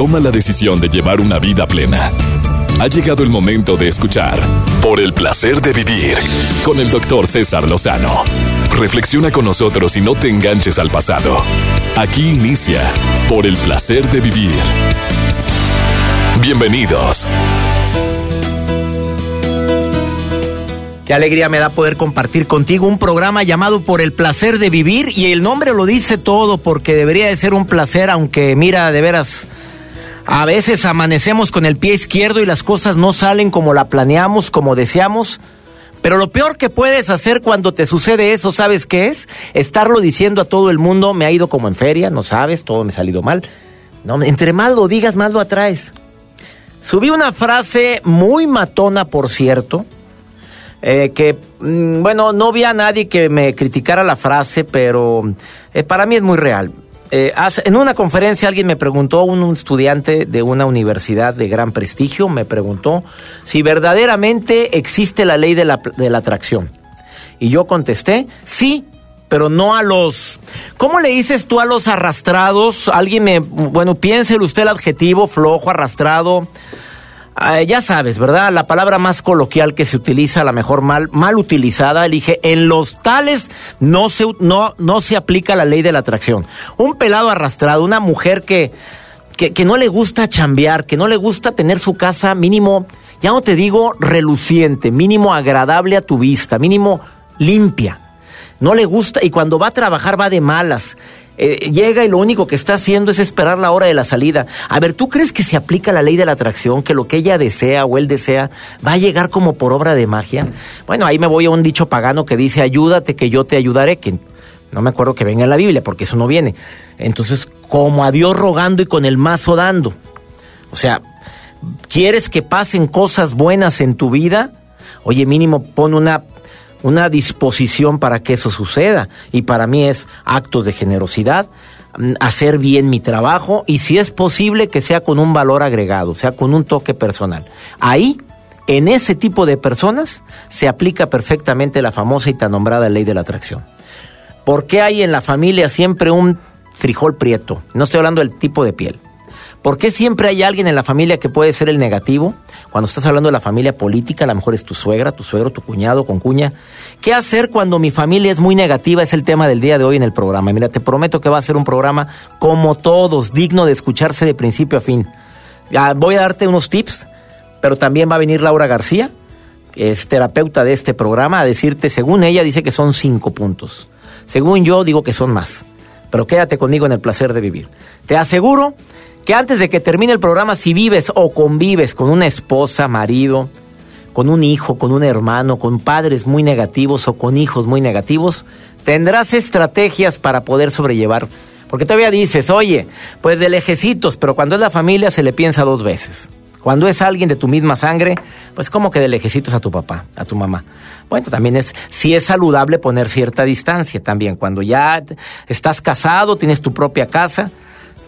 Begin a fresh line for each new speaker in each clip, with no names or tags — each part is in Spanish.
toma la decisión de llevar una vida plena. Ha llegado el momento de escuchar Por el placer de vivir con el doctor César Lozano. Reflexiona con nosotros y no te enganches al pasado. Aquí inicia Por el placer de vivir. Bienvenidos.
Qué alegría me da poder compartir contigo un programa llamado Por el placer de vivir y el nombre lo dice todo porque debería de ser un placer, aunque mira, de veras, a veces amanecemos con el pie izquierdo y las cosas no salen como la planeamos, como deseamos. Pero lo peor que puedes hacer cuando te sucede eso, ¿sabes qué es? Estarlo diciendo a todo el mundo, me ha ido como en feria, no sabes, todo me ha salido mal. No, entre más lo digas, más lo atraes. Subí una frase muy matona, por cierto, eh, que, mm, bueno, no vi a nadie que me criticara la frase, pero eh, para mí es muy real. Eh, en una conferencia alguien me preguntó, un, estudiante de una universidad de gran prestigio, me preguntó si verdaderamente existe la ley de la, de la atracción. Y yo contesté, sí, pero no a los... ¿Cómo le dices tú a los arrastrados? Alguien me... Bueno, piénsele usted el adjetivo flojo, arrastrado Ah, ya sabes, ¿verdad? La palabra más coloquial que se utiliza, la mejor mal, mal utilizada, elige, en los tales no se, no, no se aplica la ley de la atracción. Un pelado arrastrado, una mujer que, que, que no le gusta chambear, que no le gusta tener su casa mínimo, ya no te digo reluciente, mínimo agradable a tu vista, mínimo limpia. No le gusta y cuando va a trabajar va de malas. Eh, llega y lo único que está haciendo es esperar la hora de la salida. A ver, ¿tú crees que se aplica la ley de la atracción, que lo que ella desea o él desea va a llegar como por obra de magia? Bueno, ahí me voy a un dicho pagano que dice, ayúdate que yo te ayudaré, que no me acuerdo que venga en la Biblia, porque eso no viene. Entonces, como a Dios rogando y con el mazo dando. O sea, ¿quieres que pasen cosas buenas en tu vida? Oye, mínimo pon una una disposición para que eso suceda. Y para mí es actos de generosidad, mm, hacer bien mi trabajo y si es posible que sea con un valor agregado, sea con un toque personal. Ahí, en ese tipo de personas, se aplica perfectamente la famosa y tan nombrada ley de la atracción. ¿Por qué hay en la familia siempre un frijol prieto? No estoy hablando del tipo de piel. ¿Por qué siempre hay alguien en la familia que puede ser el negativo? Cuando estás hablando de la familia política, a lo mejor es tu suegra, tu suegro, tu cuñado, con cuña. ¿Qué hacer cuando mi familia es muy negativa? Es el tema del día de hoy en el programa. Mira, te prometo que va a ser un programa como todos, digno de escucharse de principio a fin. Voy a darte unos tips, pero también va a venir Laura García, que es terapeuta de este programa, a decirte, según ella, dice que son cinco puntos. Según yo, digo que son más. Pero quédate conmigo en el placer de vivir. Te aseguro que antes de que termine el programa, si vives o convives con una esposa, marido, con un hijo, con un hermano, con padres muy negativos o con hijos muy negativos, tendrás estrategias para poder sobrellevar. Porque todavía dices, oye, pues de lejecitos, pero cuando es la familia se le piensa dos veces. Cuando es alguien de tu misma sangre, pues como que de lejecitos a tu papá, a tu mamá. Bueno, también es, si es saludable poner cierta distancia también. Cuando ya estás casado, tienes tu propia casa,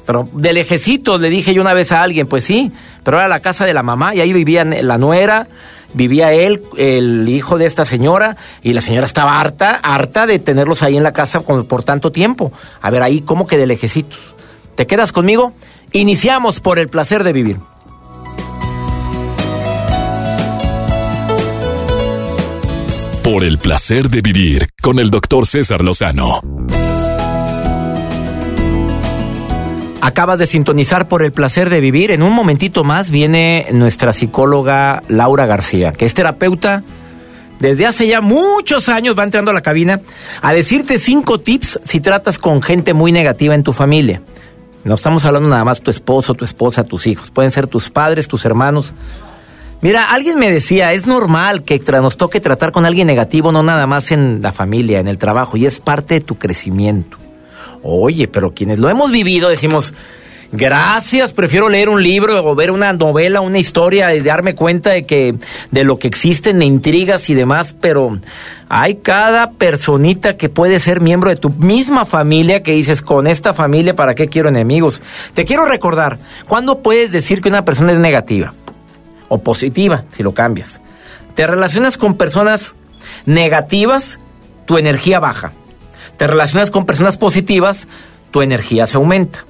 pero de lejecitos le dije yo una vez a alguien, pues sí, pero era la casa de la mamá y ahí vivían la nuera, vivía él, el hijo de esta señora, y la señora estaba harta, harta de tenerlos ahí en la casa por tanto tiempo. A ver, ahí como que de lejecitos. ¿Te quedas conmigo? Iniciamos por el placer de vivir.
Por el placer de vivir con el doctor César Lozano.
Acabas de sintonizar por el placer de vivir. En un momentito más viene nuestra psicóloga Laura García, que es terapeuta desde hace ya muchos años, va entrando a la cabina a decirte cinco tips si tratas con gente muy negativa en tu familia. No estamos hablando nada más tu esposo, tu esposa, tus hijos. Pueden ser tus padres, tus hermanos. Mira, alguien me decía, es normal que nos toque tratar con alguien negativo, no nada más en la familia, en el trabajo, y es parte de tu crecimiento. Oye, pero quienes lo hemos vivido decimos, gracias, prefiero leer un libro o ver una novela, una historia y darme cuenta de que de lo que existen de intrigas y demás, pero hay cada personita que puede ser miembro de tu misma familia que dices, con esta familia, ¿para qué quiero enemigos? Te quiero recordar, ¿cuándo puedes decir que una persona es negativa? O positiva, si lo cambias. Te relacionas con personas negativas, tu energía baja te relacionas con personas positivas, tu energía se aumenta.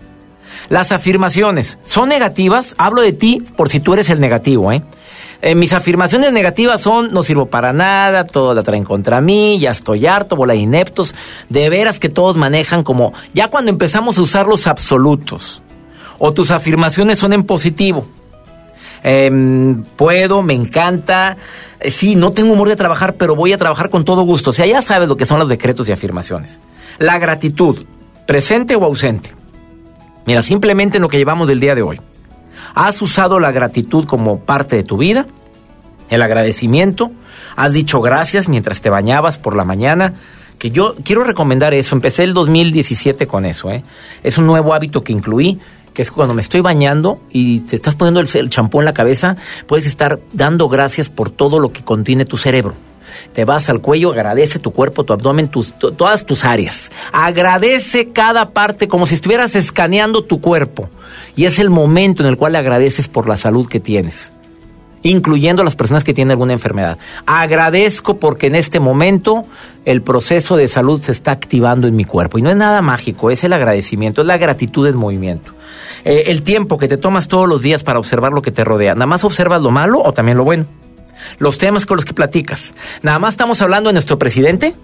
Las afirmaciones son negativas. Hablo de ti por si tú eres el negativo, ¿eh? Eh, mis afirmaciones negativas son no sirvo para nada, todo la traen contra mí, ya estoy harto, bola de ineptos. De veras que todos manejan como ya cuando empezamos a usar los absolutos o tus afirmaciones son en positivo. Em, puedo, me encanta. Eh, sí, no tengo humor de trabajar, pero voy a trabajar con todo gusto. O sea, ya sabes lo que son los decretos y afirmaciones. La gratitud, presente o ausente. Mira, simplemente en lo que llevamos del día de hoy. ¿Has usado la gratitud como parte de tu vida? El agradecimiento. ¿Has dicho gracias mientras te bañabas por la mañana? Que yo quiero recomendar eso. Empecé el 2017 con eso. ¿eh? Es un nuevo hábito que incluí que es cuando me estoy bañando y te estás poniendo el champú en la cabeza, puedes estar dando gracias por todo lo que contiene tu cerebro. Te vas al cuello, agradece tu cuerpo, tu abdomen, todas tus áreas. Agradece cada parte como si estuvieras escaneando tu cuerpo. Y es el momento en el cual le agradeces por la salud que tienes incluyendo a las personas que tienen alguna enfermedad. Agradezco porque en este momento el proceso de salud se está activando en mi cuerpo. Y no es nada mágico, es el agradecimiento, es la gratitud en movimiento. Eh, el tiempo que te tomas todos los días para observar lo que te rodea, ¿nada más observas lo malo o también lo bueno? los temas con los que platicas. Nada más estamos hablando de nuestro presidente.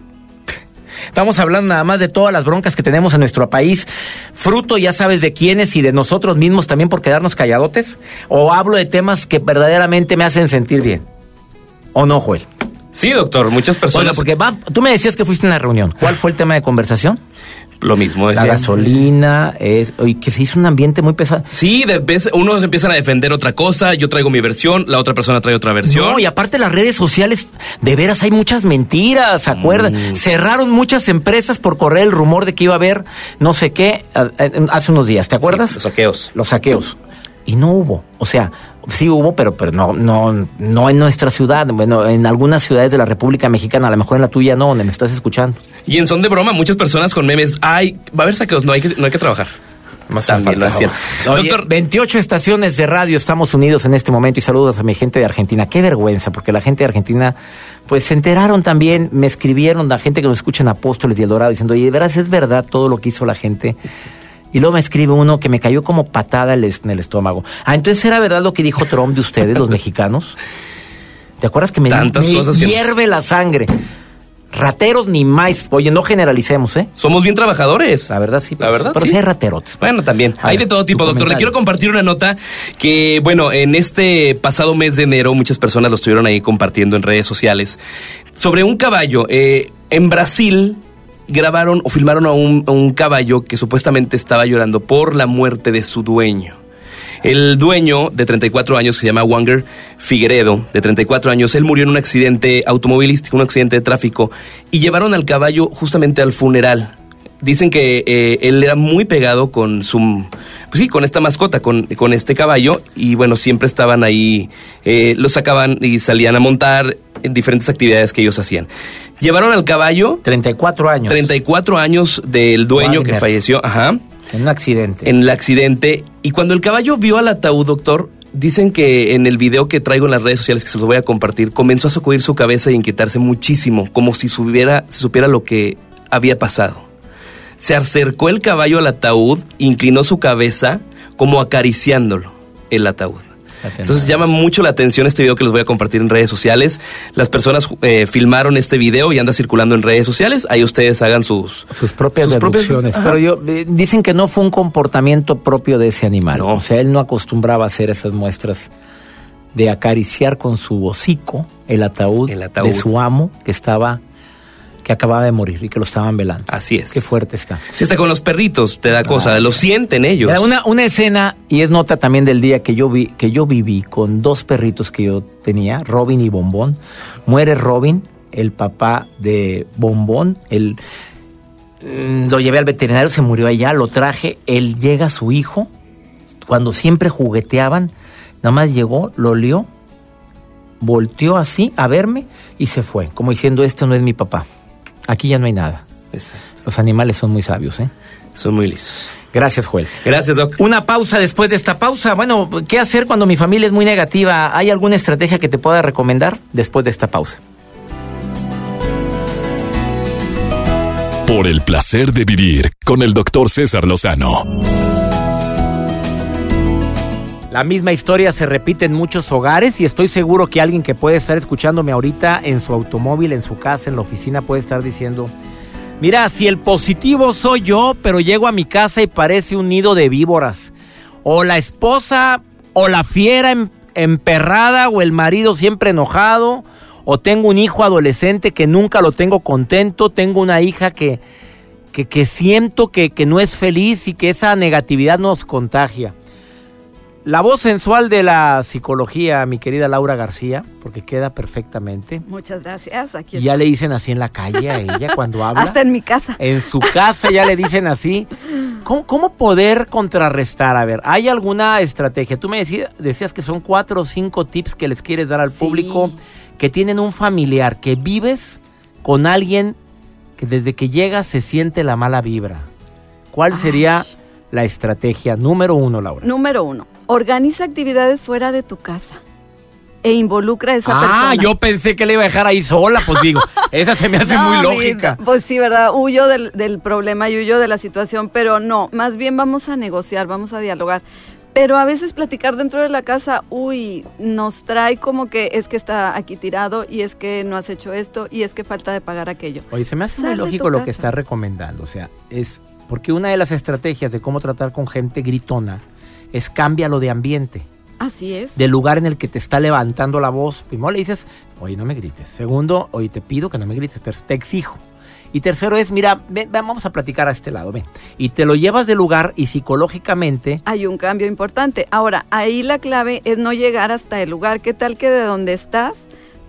Estamos hablando nada más de todas las broncas que tenemos en nuestro país, fruto ya sabes de quiénes y de nosotros mismos también por quedarnos calladotes. O hablo de temas que verdaderamente me hacen sentir bien. ¿O no, Joel?
Sí, doctor, muchas personas.
porque tú me decías que fuiste a una reunión. ¿Cuál fue el tema de conversación?
Lo mismo.
La gasolina, es, y que se hizo un ambiente muy pesado.
Sí, de vez unos empiezan a defender otra cosa, yo traigo mi versión, la otra persona trae otra versión.
No, y aparte las redes sociales, de veras hay muchas mentiras, ¿se acuerdan? Cerraron muchas empresas por correr el rumor de que iba a haber no sé qué hace unos días, ¿te acuerdas?
los saqueos.
Los saqueos. Y no hubo. O sea, sí hubo, pero, pero no, no, no en nuestra ciudad. Bueno, en algunas ciudades de la República Mexicana, a lo mejor en la tuya no, donde me estás escuchando.
Y en son de broma, muchas personas con memes, ay, va a haber saqueos, no hay que, no hay que trabajar.
Más También lo Doctor, 28 estaciones de radio estamos unidos en este momento y saludos a mi gente de Argentina. Qué vergüenza, porque la gente de Argentina, pues se enteraron también, me escribieron la gente que nos escucha en Apóstoles y El Dorado diciendo, oye, de veras es verdad todo lo que hizo la gente y luego me escribe uno que me cayó como patada en el estómago. Ah, entonces era verdad lo que dijo Trump de ustedes, los mexicanos. ¿Te acuerdas que me,
Tantas cosas
hierve la sangre? Rateros ni más. Oye, no generalicemos, ¿eh?
Somos bien trabajadores.
La verdad sí.
la verdad
Pero sí, hay raterotes.
Bueno, también. hay de todo tipo, doctor. Le quiero compartir una nota que, bueno, en este pasado mes de enero muchas personas lo estuvieron ahí compartiendo en redes sociales sobre un caballo. Eh, en Brasil grabaron o filmaron a un, caballo que supuestamente estaba llorando por la muerte de su dueño. El dueño de 34 años se llama Wanger Figueredo, de 34 años. Él murió en un accidente automovilístico, un accidente de tráfico, y llevaron al caballo justamente al funeral. Dicen que eh, él era muy pegado con su, pues sí, con esta mascota, con, con este caballo, y bueno, siempre estaban ahí, eh, lo sacaban y salían a montar en diferentes actividades que ellos hacían. Llevaron al caballo.
34 años.
34 años del dueño que falleció. Ajá.
En un accidente.
En el accidente. Y cuando el caballo vio al ataúd, doctor, dicen que en el video que traigo en las redes sociales, que se los voy a compartir, comenzó a sacudir su cabeza y inquietarse muchísimo, como si supiera, supiera lo que había pasado. Se acercó el caballo al ataúd, inclinó su cabeza, como acariciándolo, el ataúd. Entonces llama mucho la atención este video que les voy a compartir en redes sociales. Las personas eh, filmaron este video y anda circulando en redes sociales. Ahí ustedes hagan sus,
sus propias deducciones. Pero yo, eh, dicen que no fue un comportamiento propio de ese animal. O sea, él no acostumbraba a hacer esas muestras de acariciar con su hocico el ataúd, el ataúd. de su amo que estaba que acababa de morir y que lo estaban velando.
Así es.
Qué fuerte está.
Si está con los perritos, te da cosa, lo sienten ellos.
una, una escena, y es nota también del día que yo, vi, que yo viví con dos perritos que yo tenía, Robin y Bombón. Muere Robin, el papá de Bombón, el, mm, lo llevé al veterinario, se murió allá, lo traje, él llega a su hijo, cuando siempre jugueteaban, nada más llegó, lo olió, volteó así a verme y se fue, como diciendo, esto no es mi papá. Aquí ya no hay nada. Los animales son muy sabios, ¿eh?
Son muy lisos.
Gracias, Joel.
Gracias, Doc.
Una pausa después de esta pausa. Bueno, ¿qué hacer cuando mi familia es muy negativa? ¿Hay alguna estrategia que te pueda recomendar después de esta pausa?
Por el placer de vivir con el doctor César Lozano.
La misma historia se repite en muchos hogares y estoy seguro que alguien que puede estar escuchándome ahorita en su automóvil, en su casa, en la oficina, puede estar diciendo, mira, si el positivo soy yo, pero llego a mi casa y parece un nido de víboras, o la esposa, o la fiera em, emperrada, o el marido siempre enojado, o tengo un hijo adolescente que nunca lo tengo contento, tengo una hija que, que, siento que, que no es feliz y que esa negatividad nos contagia. La voz sensual de la psicología, mi querida Laura García, porque queda perfectamente.
Muchas gracias.
Aquí y ya le dicen así en la calle a ella cuando habla.
Hasta en mi casa.
En su casa ya le dicen así. ¿Cómo, poder contrarrestar? A ver, ¿hay alguna estrategia? Tú me decías, decías que son cuatro o cinco tips que les quieres dar al público que tienen un familiar, que vives con alguien que desde que llega se siente la mala vibra. ¿Cuál sería la estrategia número uno, Laura?
Número uno Organiza actividades fuera de tu casa e involucra a esa persona.
Ah, yo pensé que le iba a dejar ahí sola, pues digo, esa se me hace muy lógica.
pues sí, ¿verdad? Huyo del, del, problema y huyo de la situación, pero no, más bien vamos a negociar, vamos a dialogar. Pero a veces platicar dentro de la casa, uy, nos trae como que es que está aquí tirado y es que no has hecho esto y es que falta de pagar aquello.
Oye, se me hace muy lógico lo que está recomendando, o sea, es porque una de las estrategias de cómo tratar con gente gritona, es cámbialo de ambiente.
Así es.
Del lugar en el que te está levantando la voz. Primero le dices, oye, no me grites. Segundo, oye, te pido que no me grites. te exijo. Y tercero es, mira, vamos a platicar a este lado, ven. Y te lo llevas del lugar y psicológicamente...
Hay un cambio importante. Ahora, ahí la clave es no llegar hasta el lugar. ¿Qué tal que de donde estás,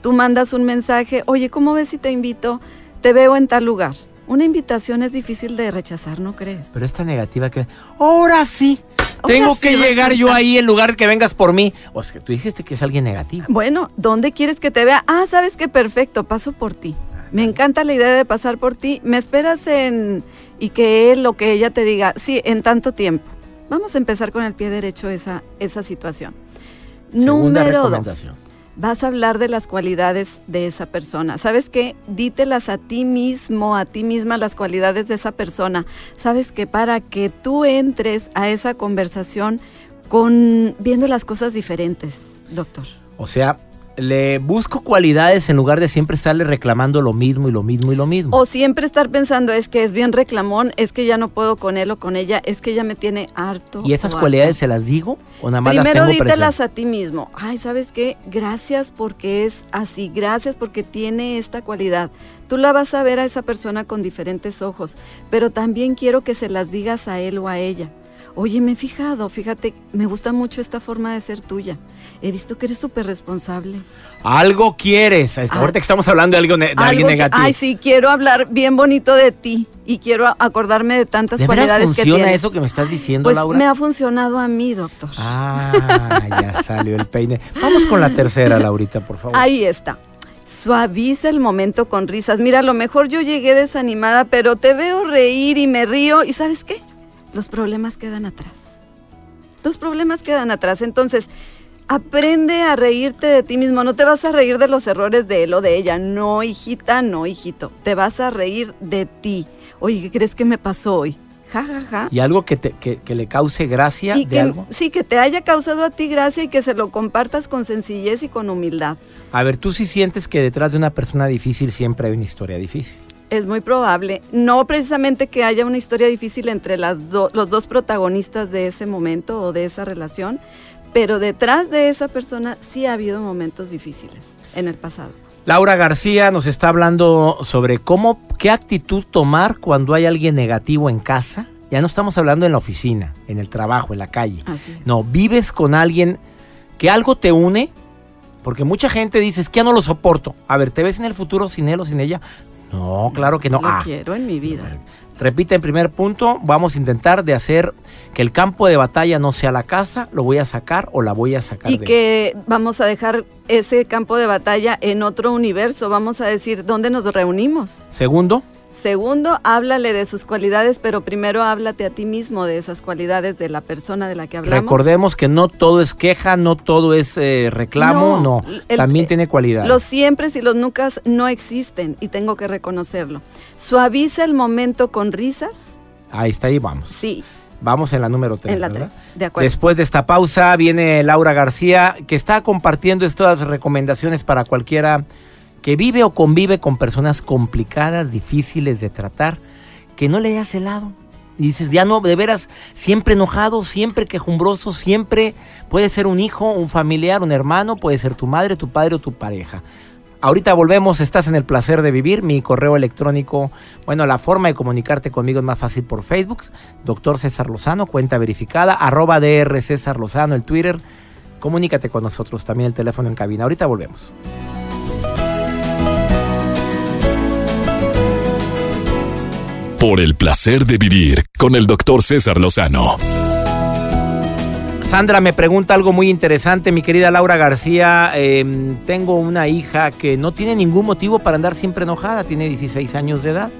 tú mandas un mensaje, oye, ¿cómo ves si te invito? Te veo en tal lugar. Una invitación es difícil de rechazar, ¿no crees?
Pero esta negativa que... Ahora sí, tengo que llegar yo ahí en lugar de que vengas por mí. O sea, tú dijiste que es alguien negativo.
Bueno, ¿dónde quieres que te vea? Ah, sabes qué perfecto, paso por ti. Me encanta la idea de pasar por ti. Me esperas en y que él o que ella te diga, sí, en tanto tiempo. Vamos a empezar con el pie derecho esa, esa situación. Número dos vas a hablar de las cualidades de esa persona. ¿Sabes qué? Dítelas a ti mismo, a ti misma las cualidades de esa persona. ¿Sabes qué? Para que tú entres a esa conversación con viendo las cosas diferentes, doctor.
O sea, le busco cualidades en lugar de siempre estarle reclamando lo mismo y lo mismo y lo mismo.
O siempre estar pensando, es que es bien reclamón, es que ya no puedo con él o con ella, es que ella me tiene harto.
¿Y esas cualidades se las digo o nada más
Primero
las
tengo dítelas a ti mismo. Ay, ¿sabes qué? Gracias porque es así, gracias porque tiene esta cualidad. Tú la vas a ver a esa persona con diferentes ojos, pero también quiero que se las digas a él o a ella. Oye, me he fijado, fíjate, me gusta mucho esta forma de ser tuya. He visto que eres súper responsable.
Algo quieres. Ah. Ahorita que estamos hablando de, algo de alguien negativo.
ay, sí, quiero hablar bien bonito de ti y quiero acordarme de tantas cualidades que tienes.
funciona eso que me estás diciendo,
pues
Laura?
me ha funcionado a mí, doctor.
Ah, ya salió el peine. Vamos con la tercera, Laurita, por favor.
Ahí está. Suaviza el momento con risas. Mira, a lo mejor yo llegué desanimada, pero te veo reír y me río. ¿Y sabes qué? Los problemas quedan atrás. Los problemas quedan atrás. Entonces, aprende a reírte de ti mismo. No te vas a reír de los errores de él o de ella. No, hijita, no, hijito. Te vas a reír de ti. Oye, ¿qué crees que me pasó hoy? Ja, ja, ja.
Y algo que, te, que, le cause gracia de algo.
Sí, que te haya causado a ti gracia y que se lo compartas con sencillez y con humildad.
A ver, tú sí sientes que detrás de una persona difícil siempre hay una historia difícil.
Es muy probable. No precisamente que haya una historia difícil entre las los dos protagonistas de ese momento o de esa relación, pero detrás de esa persona sí ha habido momentos difíciles en el pasado.
Laura García nos está hablando sobre cómo, qué actitud tomar cuando hay alguien negativo en casa. Ya no estamos hablando en la oficina, en el trabajo, en la calle. No, vives con alguien que algo te une, porque mucha gente dice, es que ya no lo soporto. A ver, ¿te ves en el futuro sin él o sin ella? No, claro que no.
Lo ah. quiero en mi vida.
Repite en primer punto, vamos a intentar de hacer que el campo de batalla no sea la casa, lo voy a sacar o la voy a sacar.
Y que vamos a dejar ese campo de batalla en otro universo, vamos a decir, ¿dónde nos reunimos?
Segundo.
Segundo, háblale de sus cualidades, pero primero háblate a ti mismo de esas cualidades de la persona de la que hablamos.
Recordemos que no todo es queja, no todo es eh, reclamo, no, también tiene cualidades.
Los siempre y los nunca no existen y tengo que reconocerlo. Suaviza el momento con risas.
Ahí está, ahí vamos.
Sí.
Vamos en la número 3.
En la 3, de acuerdo.
Después de esta pausa viene Laura García, que está compartiendo estas recomendaciones para cualquiera que vive o convive con personas complicadas, difíciles de tratar, que no le hayas helado. Y dices, ya no, de veras, siempre enojado, siempre quejumbroso, siempre puede ser un hijo, un familiar, un hermano, puede ser tu madre, tu padre o tu pareja. Ahorita volvemos, estás en el placer de vivir, mi correo electrónico, bueno, la forma de comunicarte conmigo es más fácil por Facebook, doctor César Lozano, cuenta verificada, arroba DR César Lozano, el Twitter, comunícate con nosotros, también el teléfono en cabina. Ahorita volvemos.
Por el placer de vivir con el doctor César Lozano.
Sandra me pregunta algo muy interesante, mi querida Laura García. Eh, tengo una hija que no tiene ningún motivo para andar siempre enojada, tiene 16 años de edad.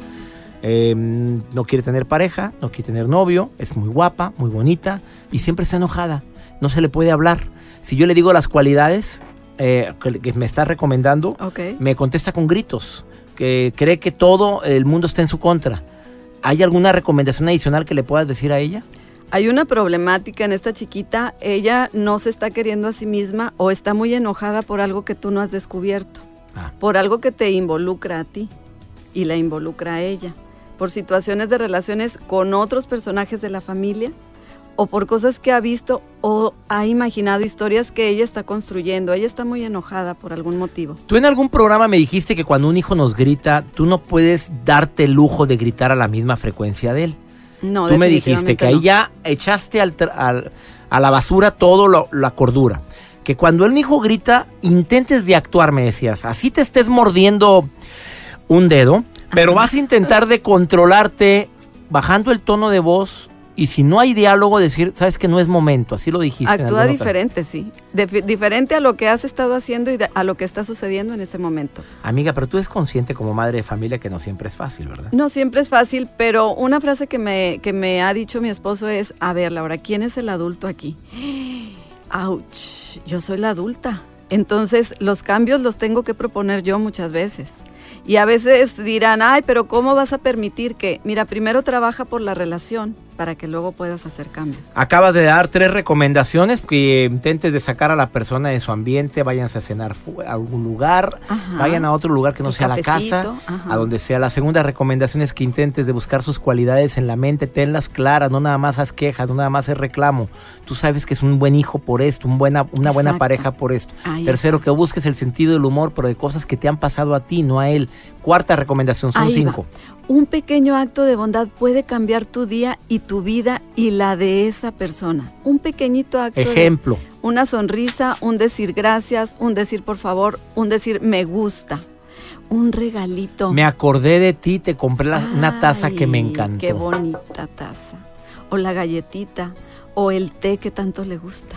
Eh, no quiere tener pareja, no quiere tener novio, es muy guapa, muy bonita y siempre está enojada. No se le puede hablar. Si yo le digo las cualidades eh, que, que me está recomendando, me contesta con gritos, que cree que todo el mundo está en su contra. ¿Hay alguna recomendación adicional que le puedas decir a ella?
Hay una problemática en esta chiquita, ella no se está queriendo a sí misma o está muy enojada por algo que tú no has descubierto,
Ah.
por algo que te involucra a ti y la involucra a ella, por situaciones de relaciones con otros personajes de la familia o por cosas que ha visto o ha imaginado historias que ella está construyendo. Ella está muy enojada por algún motivo.
Tú en algún programa me dijiste que cuando un hijo nos grita, tú no puedes darte el lujo de gritar a la misma frecuencia de él.
No,
Tú me dijiste que ahí ya echaste al al- a la basura todo lo- la cordura. Que cuando el hijo grita, intentes de actuar, me decías. Así te estés mordiendo un dedo, pero vas a intentar de controlarte bajando el tono de voz y si no hay diálogo decir, sabes que no es momento, así lo dijiste.
Actúa
otra-
diferente, sí. Dif- diferente a lo que has estado haciendo y de- a lo que está sucediendo en ese momento.
Amiga, pero tú eres consciente como madre de familia que no siempre es fácil, ¿verdad?
No siempre es fácil, pero una frase que me, que me ha dicho mi esposo es, a ver, Laura, ¿quién es el adulto aquí? Ouch, yo soy la adulta. Entonces, los cambios los tengo que proponer yo muchas veces. Y a veces dirán, ay, pero ¿cómo vas a permitir que? Mira, primero trabaja por la relación para que luego puedas hacer cambios.
Acabas de dar tres recomendaciones que intentes de sacar a la persona de su ambiente, váyanse a cenar a algún lugar,
Ajá.
vayan a otro lugar que no
El
sea la casa,
ajá.
a donde sea. La segunda recomendación es que intentes de buscar sus cualidades en la mente, tenlas claras, no nada más haz quejas, no nada más es reclamo. Tú sabes que es un buen hijo por esto, un buena, una buena pareja por esto.
Ahí
Tercero,
está.
que busques el sentido del humor, pero de cosas que te han pasado a ti, no a él. Cuarta recomendación, son
Ahí
cinco.
va. Un pequeño acto de bondad puede cambiar tu día y tu vida y la de esa persona. Un pequeñito acto. de-
Ejemplo.
una sonrisa, un decir gracias, un decir por favor, un decir me gusta, un regalito.
Me acordé de ti, te compré la- una taza que me encantó.
Qué bonita taza. O la galletita, o el té que tanto le gusta.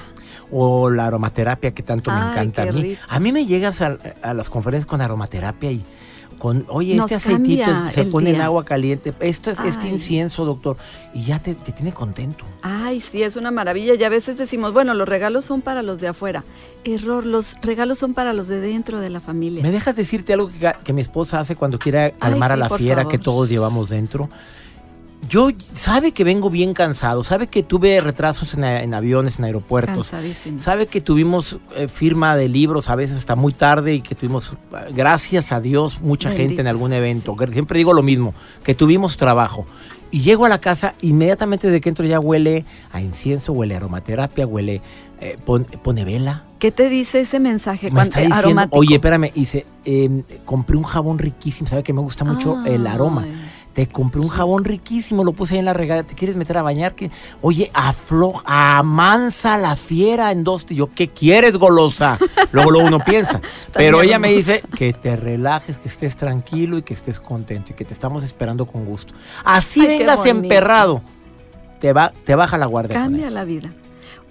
O la aromaterapia que tanto me encanta a mí.
rico.
A mí me llegas a, a las conferencias con aromaterapia y con, oye,
Nos
este aceitito se pone en agua caliente. Esto es este incienso, doctor. Y ya te, te tiene contento.
Ay, sí, es una maravilla. Y a veces decimos, bueno, los regalos son para los de afuera. Error, los regalos son para los de dentro de la familia.
¿Me dejas decirte algo que, que mi esposa hace cuando quiere calmar
sí,
a la fiera
favor.
que todos llevamos dentro? Yo, sabe que vengo bien cansado, sabe que tuve retrasos en, aviones, en aeropuertos.
Cansadísimo.
Sabe que tuvimos eh, firma de libros a veces hasta muy tarde y que tuvimos, eh, gracias a Dios, mucha gente en algún evento. Siempre digo lo mismo, que tuvimos trabajo. Y llego a la casa, inmediatamente de que entro ya huele a incienso, huele a aromaterapia, huele, eh, pon- pone vela.
¿Qué te dice ese mensaje
Me está diciendo,
aromático?
oye, espérame, dice, eh, compré un jabón riquísimo, sabe que me gusta mucho el aroma.
Ay.
Te compré un jabón riquísimo, lo puse ahí en la regada. ¿Te quieres meter a bañar? ¿Qué? Oye, afloja, amansa la fiera en dos. Y yo, ¿qué quieres, golosa? Luego, luego uno piensa. Pero ella me dice que te relajes, que estés tranquilo y que estés contento y que te estamos esperando con gusto. Así
Ay,
vengas emperrado, te, va, te baja la guardia.
Cambia la vida.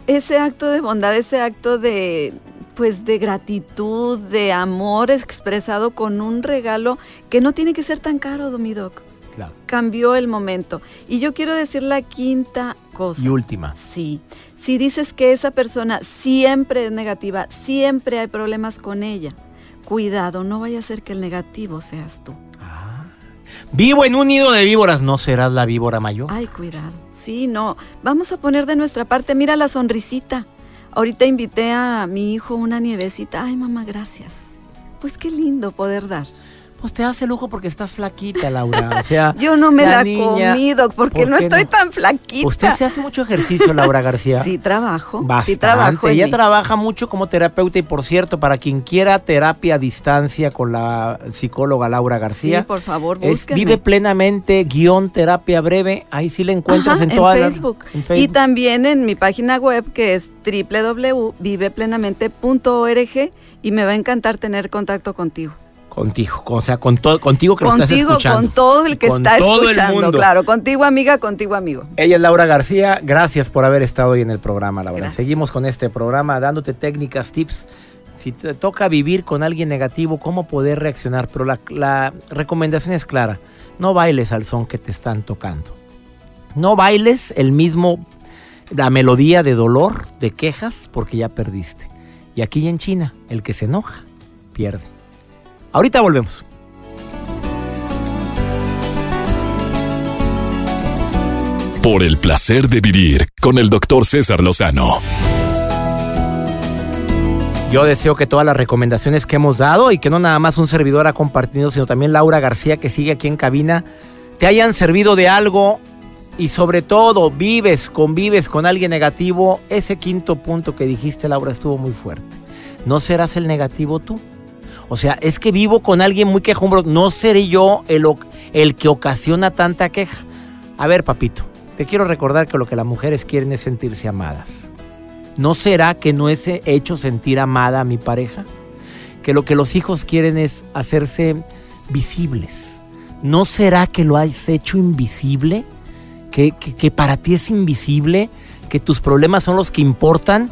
Ese acto de bondad, ese acto de pues de gratitud, de amor expresado con un regalo que no tiene que ser tan caro, mi doc.
Claro.
Cambió el momento. Y yo quiero decir la quinta cosa.
Y última.
Sí. Si dices que esa persona siempre es negativa, siempre hay problemas con ella, cuidado, no vaya a ser que el negativo seas tú.
Ah. Vivo en un nido de víboras, ¿no serás la víbora mayor?
Ay, cuidado. Sí, no. Vamos a poner de nuestra parte, mira la sonrisita. Ahorita invité a mi hijo una nievecita. Ay, mamá, gracias. Pues qué lindo poder dar.
Pues te hace lujo porque estás flaquita, Laura. O sea,
yo no me la, he comido porque no estoy tan flaquita.
Usted se hace mucho ejercicio, Laura García.
sí, trabajo.
Bastante.
Sí, trabajo
Ella trabaja mucho como terapeuta y por cierto, para quien quiera terapia a distancia con la psicóloga Laura García.
Sí, por favor,
es Vive plenamente guion terapia breve. Ahí sí la encuentras en todas
Facebook. en Facebook. Y también en mi página web que es www.viveplenamente.org y me va a encantar tener contacto contigo.
Contigo, o sea, con todo, contigo que
contigo,
estás escuchando.
Con todo el que está escuchando, claro. Contigo, amiga, contigo, amigo.
Ella es Laura García. Gracias por haber estado hoy en el programa, Laura. Seguimos con este programa dándote técnicas, tips. Si te toca vivir con alguien negativo, cómo poder reaccionar. Pero la, la recomendación es clara. No bailes al son que te están tocando. No bailes el mismo, la melodía de dolor, de quejas, porque ya perdiste. Y aquí en China, el que se enoja, pierde. Ahorita volvemos.
Por el placer de vivir con el doctor César Lozano.
Yo deseo que todas las recomendaciones que hemos dado y que no nada más un servidor ha compartido, sino también Laura García que sigue aquí en cabina, te hayan servido de algo y sobre todo vives, convives con alguien negativo. Ese quinto punto que dijiste, Laura, estuvo muy fuerte. ¿No serás el negativo tú? O sea, es que vivo con alguien muy quejumbro. No seré yo el, el que ocasiona tanta queja. A ver, papito, te quiero recordar que lo que las mujeres quieren es sentirse amadas. ¿No será que no es hecho sentir amada a mi pareja? Que lo que los hijos quieren es hacerse visibles. ¿No será que lo has hecho invisible? ¿Que, que para ti es invisible? ¿Que tus problemas son los que importan?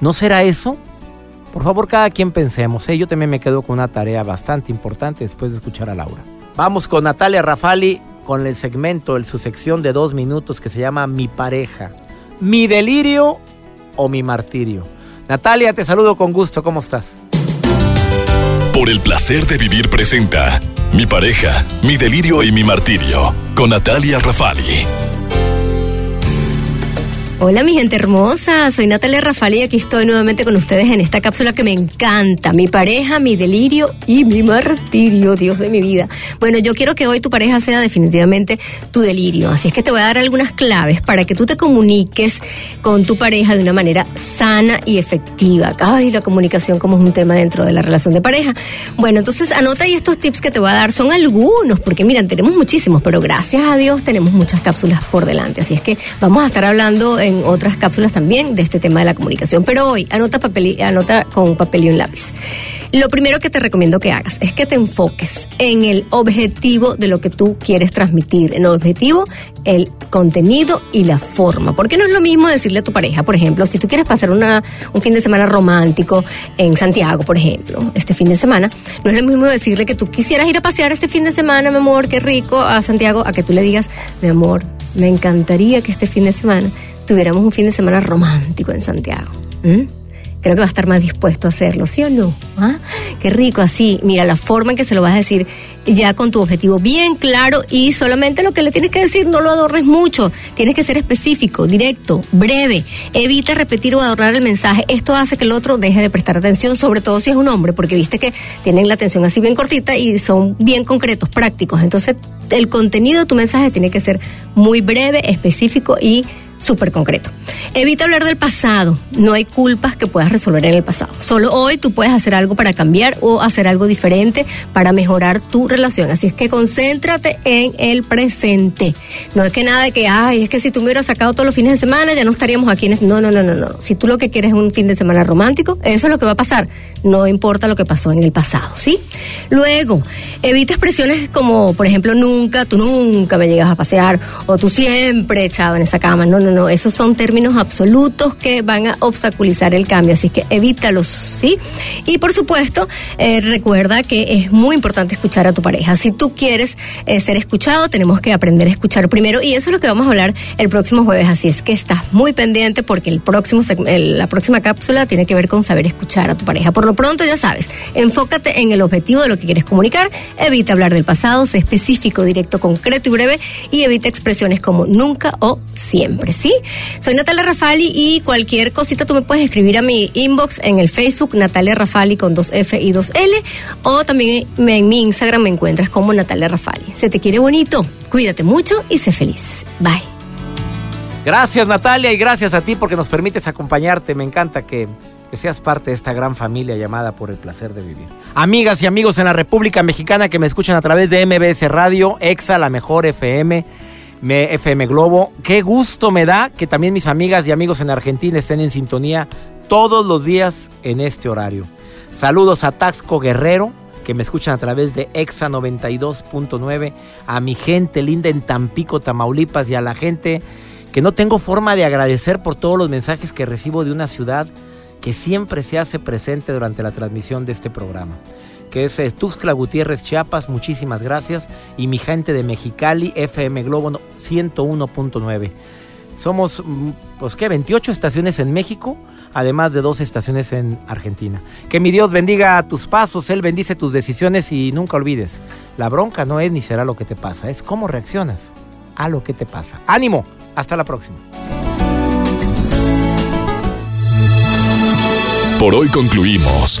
¿No será eso? Por favor, cada quien pensemos. ¿eh? Yo también me quedo con una tarea bastante importante después de escuchar a Laura. Vamos con Natalia Rafali con el segmento, el, su sección de dos minutos que se llama Mi pareja. ¿Mi delirio o mi martirio? Natalia, te saludo con gusto. ¿Cómo estás?
Por el placer de vivir presenta Mi pareja, mi delirio y mi martirio con Natalia Rafali.
Hola mi gente hermosa, soy Natalia Rafali y aquí estoy nuevamente con ustedes en esta cápsula que me encanta, mi pareja, mi delirio y mi martirio, Dios de mi vida. Bueno, yo quiero que hoy tu pareja sea definitivamente tu delirio, así es que te voy a dar algunas claves para que tú te comuniques con tu pareja de una manera sana y efectiva. Ay, la comunicación como es un tema dentro de la relación de pareja. Bueno, entonces anota ahí estos tips que te voy a dar, son algunos, porque miran, tenemos muchísimos, pero gracias a Dios tenemos muchas cápsulas por delante, así es que vamos a estar hablando en otras cápsulas también de este tema de la comunicación. Pero hoy, anota, papel, anota con papel y un lápiz. Lo primero que te recomiendo que hagas es que te enfoques en el objetivo de lo que tú quieres transmitir. En el objetivo, el contenido y la forma. Porque no es lo mismo decirle a tu pareja, por ejemplo, si tú quieres pasar una, un fin de semana romántico en Santiago, por ejemplo, este fin de semana, no es lo mismo decirle que tú quisieras ir a pasear este fin de semana, mi amor, qué rico, a Santiago, a que tú le digas, mi amor, me encantaría que este fin de semana tuviéramos un fin de semana romántico en Santiago. Creo que va a estar más dispuesto a hacerlo, ¿sí o no? ¿Ah? Qué rico, así. Mira, la forma en que se lo vas a decir ya con tu objetivo bien claro y solamente lo que le tienes que decir no lo adorres mucho. Tienes que ser específico, directo, breve. Evita repetir o adornar el mensaje. Esto hace que el otro deje de prestar atención, sobre todo si es un hombre, porque viste que tienen la atención así bien cortita y son bien concretos, prácticos. Entonces, el contenido de tu mensaje tiene que ser muy breve, específico y súper concreto. Evita hablar del pasado. No hay culpas que puedas resolver en el pasado. Solo hoy tú puedes hacer algo para cambiar o hacer algo diferente para mejorar tu relación. Así es que concéntrate en el presente. No es que nada de que, ay, es que si tú me hubieras sacado todos los fines de semana ya no estaríamos aquí. En No, no, no, no, no. Si tú lo que quieres es un fin de semana romántico, eso es lo que va a pasar. No importa lo que pasó en el pasado, ¿sí? Luego, evita expresiones como, por ejemplo, nunca, tú nunca me llegas a pasear o tú siempre echado en esa cama. No, no, no. Esos son términos absolutos que van a obstaculizar el cambio, así que evítalos, ¿sí? Y por supuesto, eh, recuerda que es muy importante escuchar a tu pareja. Si tú quieres eh, ser escuchado, tenemos que aprender a escuchar primero y eso es lo que vamos a hablar el próximo jueves, así es que estás muy pendiente porque el próximo la próxima cápsula tiene que ver con saber escuchar a tu pareja. Por lo pronto, ya sabes, enfócate en el objetivo de lo que quieres comunicar, evita hablar del pasado, sé específico, directo, concreto y breve y evita expresiones como nunca o siempre, ¿sí? Soy Natalia Rafali y cualquier cosita tú me puedes escribir a mi inbox en el Facebook Natalia Rafali con dos F y dos L o también en mi Instagram me encuentras como Natalia Rafali. Se te quiere bonito, cuídate mucho y sé feliz. Bye.
Gracias Natalia y gracias a ti porque nos permites acompañarte. Me encanta que, seas parte de esta gran familia llamada por el placer de vivir. Amigas y amigos en la República Mexicana que me escuchan a través de MBS Radio, EXA, la mejor FM, FM Globo. Qué gusto me da que también mis amigas y amigos en Argentina estén en sintonía todos los días en este horario. Saludos a Taxco Guerrero, que me escuchan a través de EXA 92.9, a mi gente linda en Tampico, Tamaulipas y a la gente que no tengo forma de agradecer por todos los mensajes que recibo de una ciudad que siempre se hace presente durante la transmisión de este programa, que es eh, Tuxtla Gutiérrez, Chiapas, muchísimas gracias, y mi gente de Mexicali, FM Globo 101.9. Somos, mm, pues, ¿qué? 28 estaciones en México, además de dos estaciones en Argentina. Que mi Dios bendiga tus pasos, Él bendice tus decisiones y nunca olvides, la bronca no es ni será lo que te pasa, es cómo reaccionas a lo que te pasa. ¡Ánimo! Hasta la próxima.
Por hoy concluimos